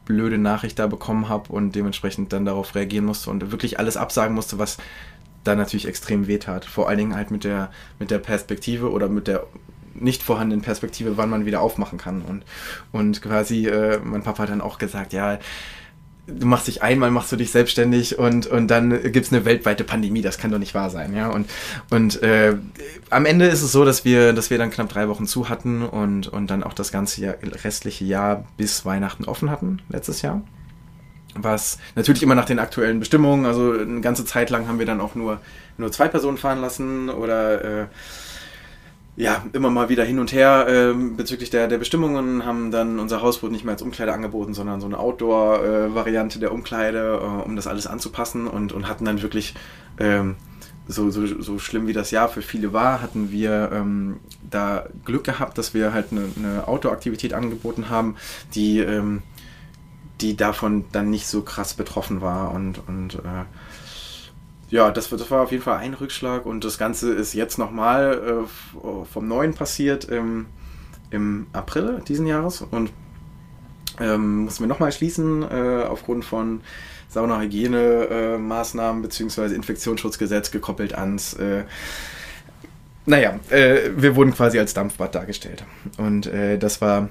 blöde Nachricht da bekommen habe und dementsprechend dann darauf reagieren musste und wirklich alles absagen musste, was da natürlich extrem wehtat. Vor allen Dingen halt mit der, mit der Perspektive oder mit der nicht vorhandenen Perspektive, wann man wieder aufmachen kann. Und, und quasi, äh, mein Papa hat dann auch gesagt, ja, du machst dich einmal, machst du dich selbstständig und, und dann gibt es eine weltweite Pandemie, das kann doch nicht wahr sein, ja. Und, und äh, am Ende ist es so, dass wir, dass wir dann knapp drei Wochen zu hatten und, und dann auch das ganze Jahr, restliche Jahr bis Weihnachten offen hatten, letztes Jahr was natürlich immer nach den aktuellen Bestimmungen, also eine ganze Zeit lang haben wir dann auch nur, nur zwei Personen fahren lassen oder äh, ja, immer mal wieder hin und her ähm, bezüglich der, der Bestimmungen, haben dann unser Hausboot nicht mehr als Umkleide angeboten, sondern so eine Outdoor-Variante äh, der Umkleide, äh, um das alles anzupassen und, und hatten dann wirklich, ähm, so, so, so schlimm wie das Jahr für viele war, hatten wir ähm, da Glück gehabt, dass wir halt eine, eine Outdoor-Aktivität angeboten haben, die, ähm, die davon dann nicht so krass betroffen war und, und äh, ja, das, das war auf jeden Fall ein Rückschlag und das Ganze ist jetzt nochmal äh, vom Neuen passiert im, im April diesen Jahres und ähm, mussten wir nochmal schließen äh, aufgrund von Saunahygiene-Maßnahmen äh, bzw. Infektionsschutzgesetz gekoppelt ans äh, naja, äh, wir wurden quasi als Dampfbad dargestellt. Und äh, das war.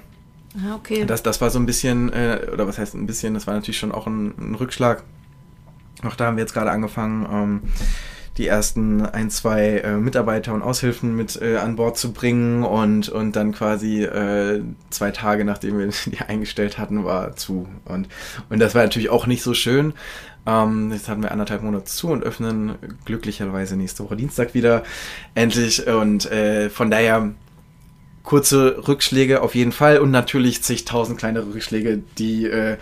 Ah, okay. Das, das war so ein bisschen, äh, oder was heißt ein bisschen, das war natürlich schon auch ein, ein Rückschlag auch da haben wir jetzt gerade angefangen, ähm, die ersten ein, zwei äh, Mitarbeiter und Aushilfen mit äh, an Bord zu bringen und, und dann quasi äh, zwei Tage, nachdem wir [laughs] die eingestellt hatten, war zu. Und, und das war natürlich auch nicht so schön. Ähm, jetzt hatten wir anderthalb Monate zu und öffnen glücklicherweise nächste Woche Dienstag wieder endlich. Und äh, von daher kurze Rückschläge auf jeden Fall und natürlich zigtausend kleinere Rückschläge, die äh,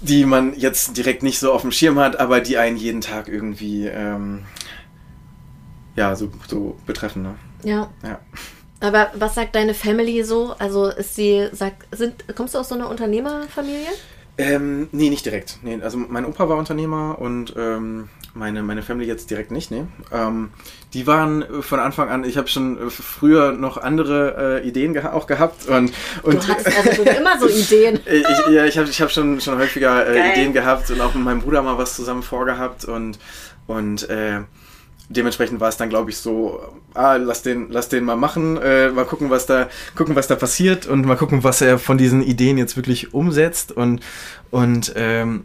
die man jetzt direkt nicht so auf dem Schirm hat, aber die einen jeden Tag irgendwie ähm, ja so, so betreffen. Ne? Ja. ja. Aber was sagt deine Family so? Also ist sie, sagt, sind, kommst du aus so einer Unternehmerfamilie? Ähm, nee, nicht direkt. Nee, also mein Opa war Unternehmer und ähm, meine, meine Family jetzt direkt nicht, nee. Ähm, die waren von Anfang an, ich habe schon früher noch andere äh, Ideen geha auch gehabt. Und, und du hast also immer so [laughs] Ideen. ich, ja, ich habe ich hab schon, schon häufiger äh, Ideen gehabt und auch mit meinem Bruder mal was zusammen vorgehabt und, und äh, dementsprechend war es dann, glaube ich, so, ah, lass den, lass den mal machen, äh, mal gucken, was da, gucken, was da passiert und mal gucken, was er von diesen Ideen jetzt wirklich umsetzt und, und ähm,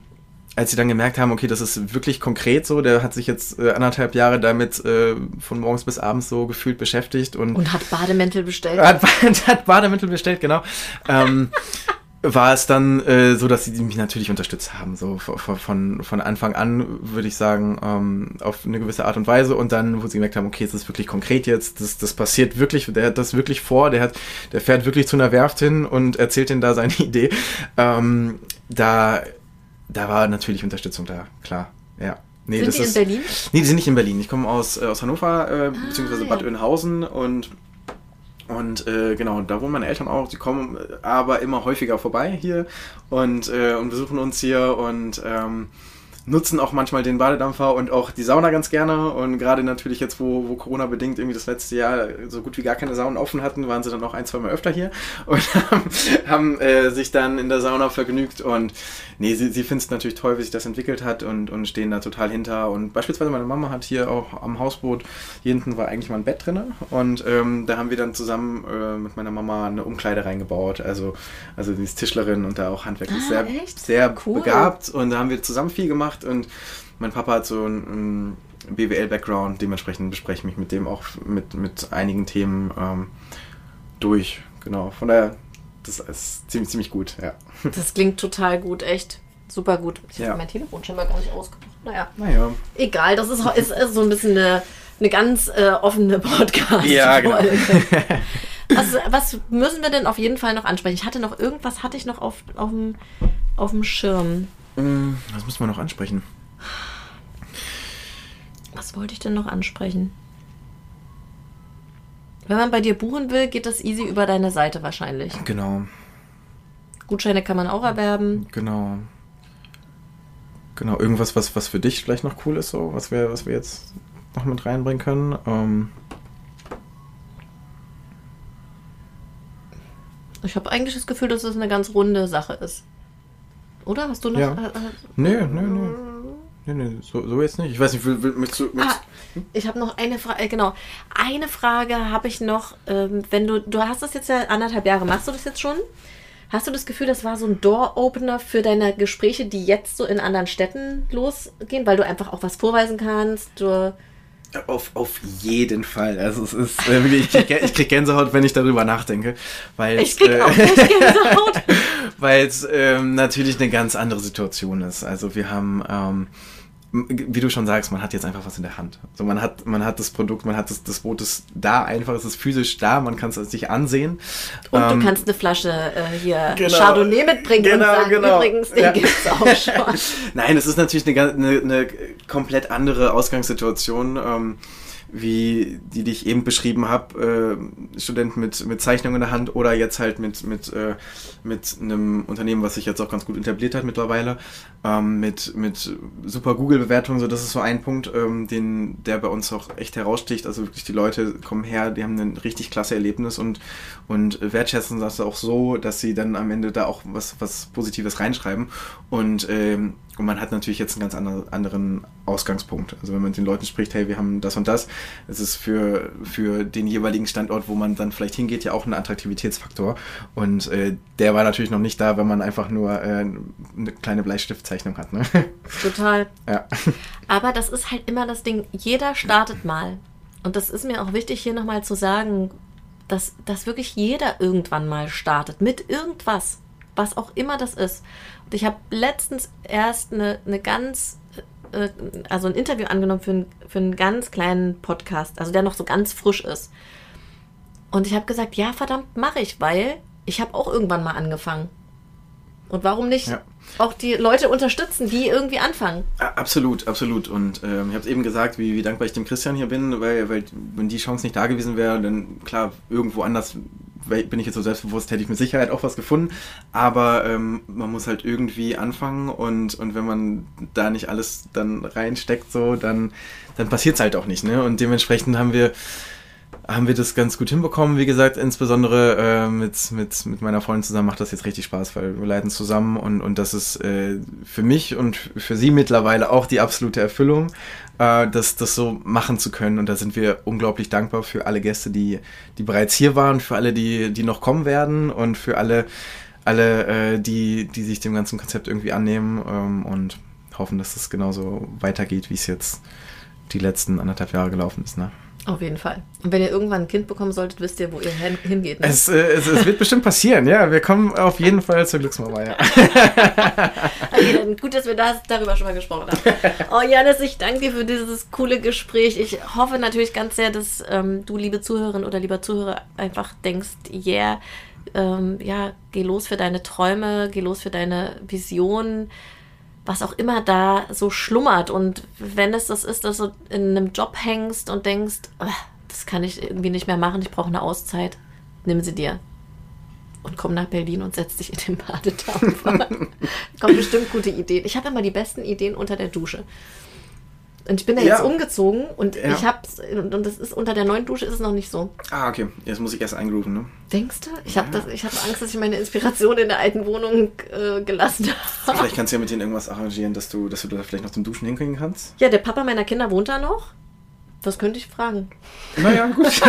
als sie dann gemerkt haben, okay, das ist wirklich konkret so, der hat sich jetzt äh, anderthalb Jahre damit äh, von morgens bis abends so gefühlt beschäftigt und. Und hat Bademäntel bestellt. Hat, [laughs] hat Bademäntel bestellt, genau. ähm, war es dann äh, so, dass sie mich natürlich unterstützt haben. So von, von Anfang an würde ich sagen, ähm, auf eine gewisse Art und Weise. Und dann, wo sie gemerkt haben, okay, es ist wirklich konkret jetzt, das, das passiert wirklich, der hat das wirklich vor, der hat, der fährt wirklich zu einer Werft hin und erzählt ihnen da seine [laughs] Idee. Ähm, da da war natürlich Unterstützung da, klar. Ja. Nee, sind das die ist, in Berlin? Nee, die sind nicht in Berlin. Ich komme aus, äh, aus Hannover, äh, ah, beziehungsweise Bad ja. Oeynhausen und und äh, genau, da wohnen meine Eltern auch. Die kommen äh, aber immer häufiger vorbei hier und, äh, und besuchen uns hier und ähm, nutzen auch manchmal den Badedampfer und auch die Sauna ganz gerne. Und gerade natürlich jetzt, wo, wo Corona bedingt irgendwie das letzte Jahr so gut wie gar keine Saunen offen hatten, waren sie dann auch ein, zwei Mal öfter hier [laughs] und haben, haben äh, sich dann in der Sauna vergnügt. Und nee, sie, sie finden es natürlich toll, wie sich das entwickelt hat und, und stehen da total hinter. Und beispielsweise meine Mama hat hier auch am Hausboot, hier hinten war eigentlich mal ein Bett drin. Und ähm, da haben wir dann zusammen äh, mit meiner Mama eine Umkleide reingebaut. Also, also sie ist Tischlerin und da auch handwerklich ah, sehr, sehr cool. begabt. Und da haben wir zusammen viel gemacht gemacht und mein Papa hat so einen BWL-Background, dementsprechend bespreche ich mich mit dem auch mit, mit einigen Themen ähm, durch. Genau, von daher, das ist ziemlich, ziemlich gut, ja. [laughs] Das klingt total gut, echt. Super gut. Ich ja. habe mein Telefon schon mal gar nicht ausgemacht. Naja. naja. Egal, das ist, ist, ist so ein bisschen eine, eine ganz äh, offene Podcast. Ja, genau. [laughs] was, was müssen wir denn auf jeden Fall noch ansprechen? Ich hatte noch irgendwas, hatte ich noch auf, auf, dem, auf dem Schirm. Hm, was müssen wir noch ansprechen? Was wollte ich denn noch ansprechen? Wenn man bei dir buchen will, geht das easy über deine Seite wahrscheinlich. Genau. Gutscheine kann man auch erwerben. Genau. Genau, irgendwas, was, was für dich vielleicht noch cool ist, so, was wir, was wir jetzt noch mit reinbringen können. Ähm ich habe eigentlich das Gefühl, dass es eine ganz runde Sache ist. Oder? Hast du noch? Ja. Äh, äh, nee, nee, nee. Nee, nee, so, so jetzt nicht. Ich weiß nicht, will, will, möchtest du. Möchtest, ah, ich habe noch eine Frage, äh, genau. Eine Frage habe ich noch, ähm, wenn du, du hast das jetzt ja anderthalb Jahre, machst du das jetzt schon? Hast du das Gefühl, das war so ein Door-Opener für deine Gespräche, die jetzt so in anderen Städten losgehen, weil du einfach auch was vorweisen kannst? Du auf, auf jeden Fall. Also es ist äh, wirklich, ich krieg, ich krieg Gänsehaut, wenn ich darüber nachdenke. Weil ich krieg äh, auch [laughs] weil es ähm, natürlich eine ganz andere Situation ist. Also wir haben ähm, wie du schon sagst, man hat jetzt einfach was in der Hand. So, man hat, man hat das Produkt, man hat das, das Boot ist da einfach, es ist physisch da, man kann es sich ansehen. Und ähm, du kannst eine Flasche äh, hier genau, Chardonnay mitbringen genau, und sagen, genau. übrigens, den ja. gibt's auch [laughs] schon. Nein, es ist natürlich eine, eine, eine komplett andere Ausgangssituation. Ähm, wie die, die ich eben beschrieben habe, äh, Student mit, mit Zeichnung in der Hand oder jetzt halt mit, mit, äh, mit einem Unternehmen, was sich jetzt auch ganz gut etabliert hat mittlerweile, ähm, mit, mit super Google-Bewertungen, so das ist so ein Punkt, ähm, den, der bei uns auch echt heraussticht. Also wirklich die Leute kommen her, die haben ein richtig klasse Erlebnis und, und wertschätzen das auch so, dass sie dann am Ende da auch was, was Positives reinschreiben. Und ähm, und man hat natürlich jetzt einen ganz anderen Ausgangspunkt. Also wenn man mit den Leuten spricht, hey, wir haben das und das, es ist für, für den jeweiligen Standort, wo man dann vielleicht hingeht, ja auch ein Attraktivitätsfaktor. Und äh, der war natürlich noch nicht da, wenn man einfach nur äh, eine kleine Bleistiftzeichnung hat. Ne? [laughs] Total. Ja. Aber das ist halt immer das Ding, jeder startet mal. Und das ist mir auch wichtig, hier nochmal zu sagen, dass, dass wirklich jeder irgendwann mal startet. Mit irgendwas. Was auch immer das ist. Ich habe letztens erst eine, eine ganz, äh, also ein Interview angenommen für, ein, für einen ganz kleinen Podcast, also der noch so ganz frisch ist. Und ich habe gesagt, ja, verdammt, mache ich, weil ich habe auch irgendwann mal angefangen. Und warum nicht ja. auch die Leute unterstützen, die irgendwie anfangen? Absolut, absolut. Und ähm, ich habe es eben gesagt, wie, wie dankbar ich dem Christian hier bin, weil, weil wenn die Chance nicht da gewesen wäre, dann klar, irgendwo anders bin ich jetzt so selbstbewusst, hätte ich mit Sicherheit auch was gefunden. Aber ähm, man muss halt irgendwie anfangen und, und wenn man da nicht alles dann reinsteckt, so, dann, dann passiert es halt auch nicht. Ne? Und dementsprechend haben wir haben wir das ganz gut hinbekommen. Wie gesagt, insbesondere äh, mit, mit, mit meiner Freundin zusammen macht das jetzt richtig Spaß, weil wir leiden zusammen und, und das ist äh, für mich und für sie mittlerweile auch die absolute Erfüllung, äh, das, das so machen zu können. Und da sind wir unglaublich dankbar für alle Gäste, die, die bereits hier waren, für alle, die, die noch kommen werden und für alle, alle äh, die, die sich dem ganzen Konzept irgendwie annehmen ähm, und hoffen, dass es genauso weitergeht, wie es jetzt die letzten anderthalb Jahre gelaufen ist. Ne? Auf jeden Fall. Und wenn ihr irgendwann ein Kind bekommen solltet, wisst ihr, wo ihr hingeht. Ne? Es, äh, es, es, wird bestimmt passieren, ja. Wir kommen auf jeden Fall zur Glücksmama, ja. [laughs] okay, dann gut, dass wir das, darüber schon mal gesprochen haben. Oh, Janis, ich danke dir für dieses coole Gespräch. Ich hoffe natürlich ganz sehr, dass ähm, du, liebe Zuhörerin oder lieber Zuhörer, einfach denkst, yeah, ähm, ja, geh los für deine Träume, geh los für deine Visionen was auch immer da so schlummert. Und wenn es das ist, dass du in einem Job hängst und denkst, das kann ich irgendwie nicht mehr machen, ich brauche eine Auszeit, nimm sie dir. Und komm nach Berlin und setz dich in den [laughs] Badedampfer. Kommen bestimmt gute Ideen. Ich habe immer die besten Ideen unter der Dusche. Und ich bin da ja. jetzt umgezogen und ja. ich hab's, und das ist unter der neuen Dusche ist es noch nicht so. Ah, okay. Jetzt muss ich erst eingrooven, ne? Denkst du? Ich ja. habe hab Angst, dass ich meine Inspiration in der alten Wohnung äh, gelassen habe. Vielleicht kannst du ja mit denen irgendwas arrangieren, dass du, dass du da vielleicht noch zum Duschen hinkriegen kannst. Ja, der Papa meiner Kinder wohnt da noch. Das könnte ich fragen. Naja, gut. [laughs]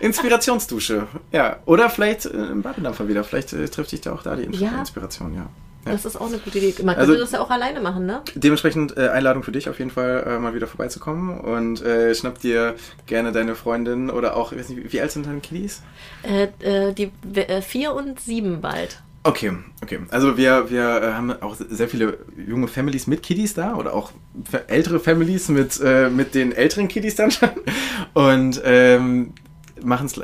Inspirationsdusche. Ja. Oder vielleicht äh, im Badedampfer wieder. Vielleicht äh, trifft dich da auch da die Inspiration, ja. Das ist auch eine gute Idee. Man könnte also, das ja auch alleine machen, ne? Dementsprechend äh, Einladung für dich auf jeden Fall äh, mal wieder vorbeizukommen und äh, schnapp dir gerne deine Freundin oder auch, ich weiß nicht, wie alt sind deine Kiddies? Äh, äh, die äh, vier und sieben bald. Okay, okay. Also wir, wir haben auch sehr viele junge Families mit Kiddies da oder auch ältere Families mit, mit den älteren Kiddies dann schon. Und ähm, machen es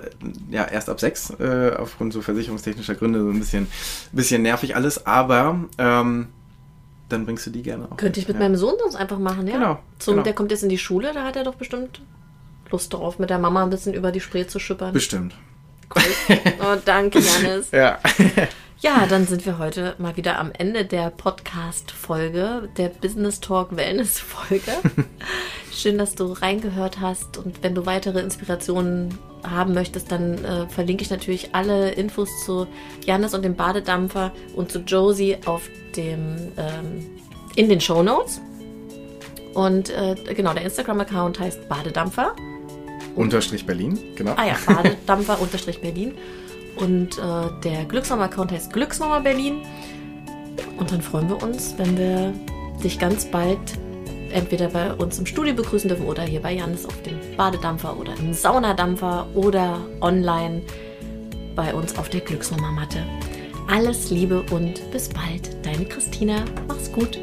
ja erst ab sechs, äh, aufgrund so versicherungstechnischer Gründe, so ein bisschen, bisschen nervig alles, aber ähm, dann bringst du die gerne auch. Könnte ich mit ja. meinem Sohn sonst einfach machen, ja. Genau, Zum, genau. Der kommt jetzt in die Schule, da hat er doch bestimmt Lust drauf, mit der Mama ein bisschen über die Spree zu schippern. Bestimmt. Cool. Oh, danke, [laughs] Janis. ja. Ja, dann sind wir heute mal wieder am Ende der Podcast-Folge, der Business Talk Wellness-Folge. [laughs] Schön, dass du reingehört hast und wenn du weitere Inspirationen haben möchtest, dann äh, verlinke ich natürlich alle Infos zu Janis und dem Badedampfer und zu Josie auf dem, ähm, in den Show Notes. Und äh, genau, der Instagram-Account heißt Badedampfer. Unterstrich Berlin, genau. Ah ja, Badedampfer [laughs] unterstrich Berlin. Und äh, der Glücksmama-Account heißt Glücksmama Berlin. Und dann freuen wir uns, wenn wir dich ganz bald entweder bei uns im Studio begrüßen dürfen oder hier bei Janis auf dem Badedampfer oder im Saunadampfer oder online bei uns auf der Glücksmama-Matte. Alles Liebe und bis bald, deine Christina. Mach's gut.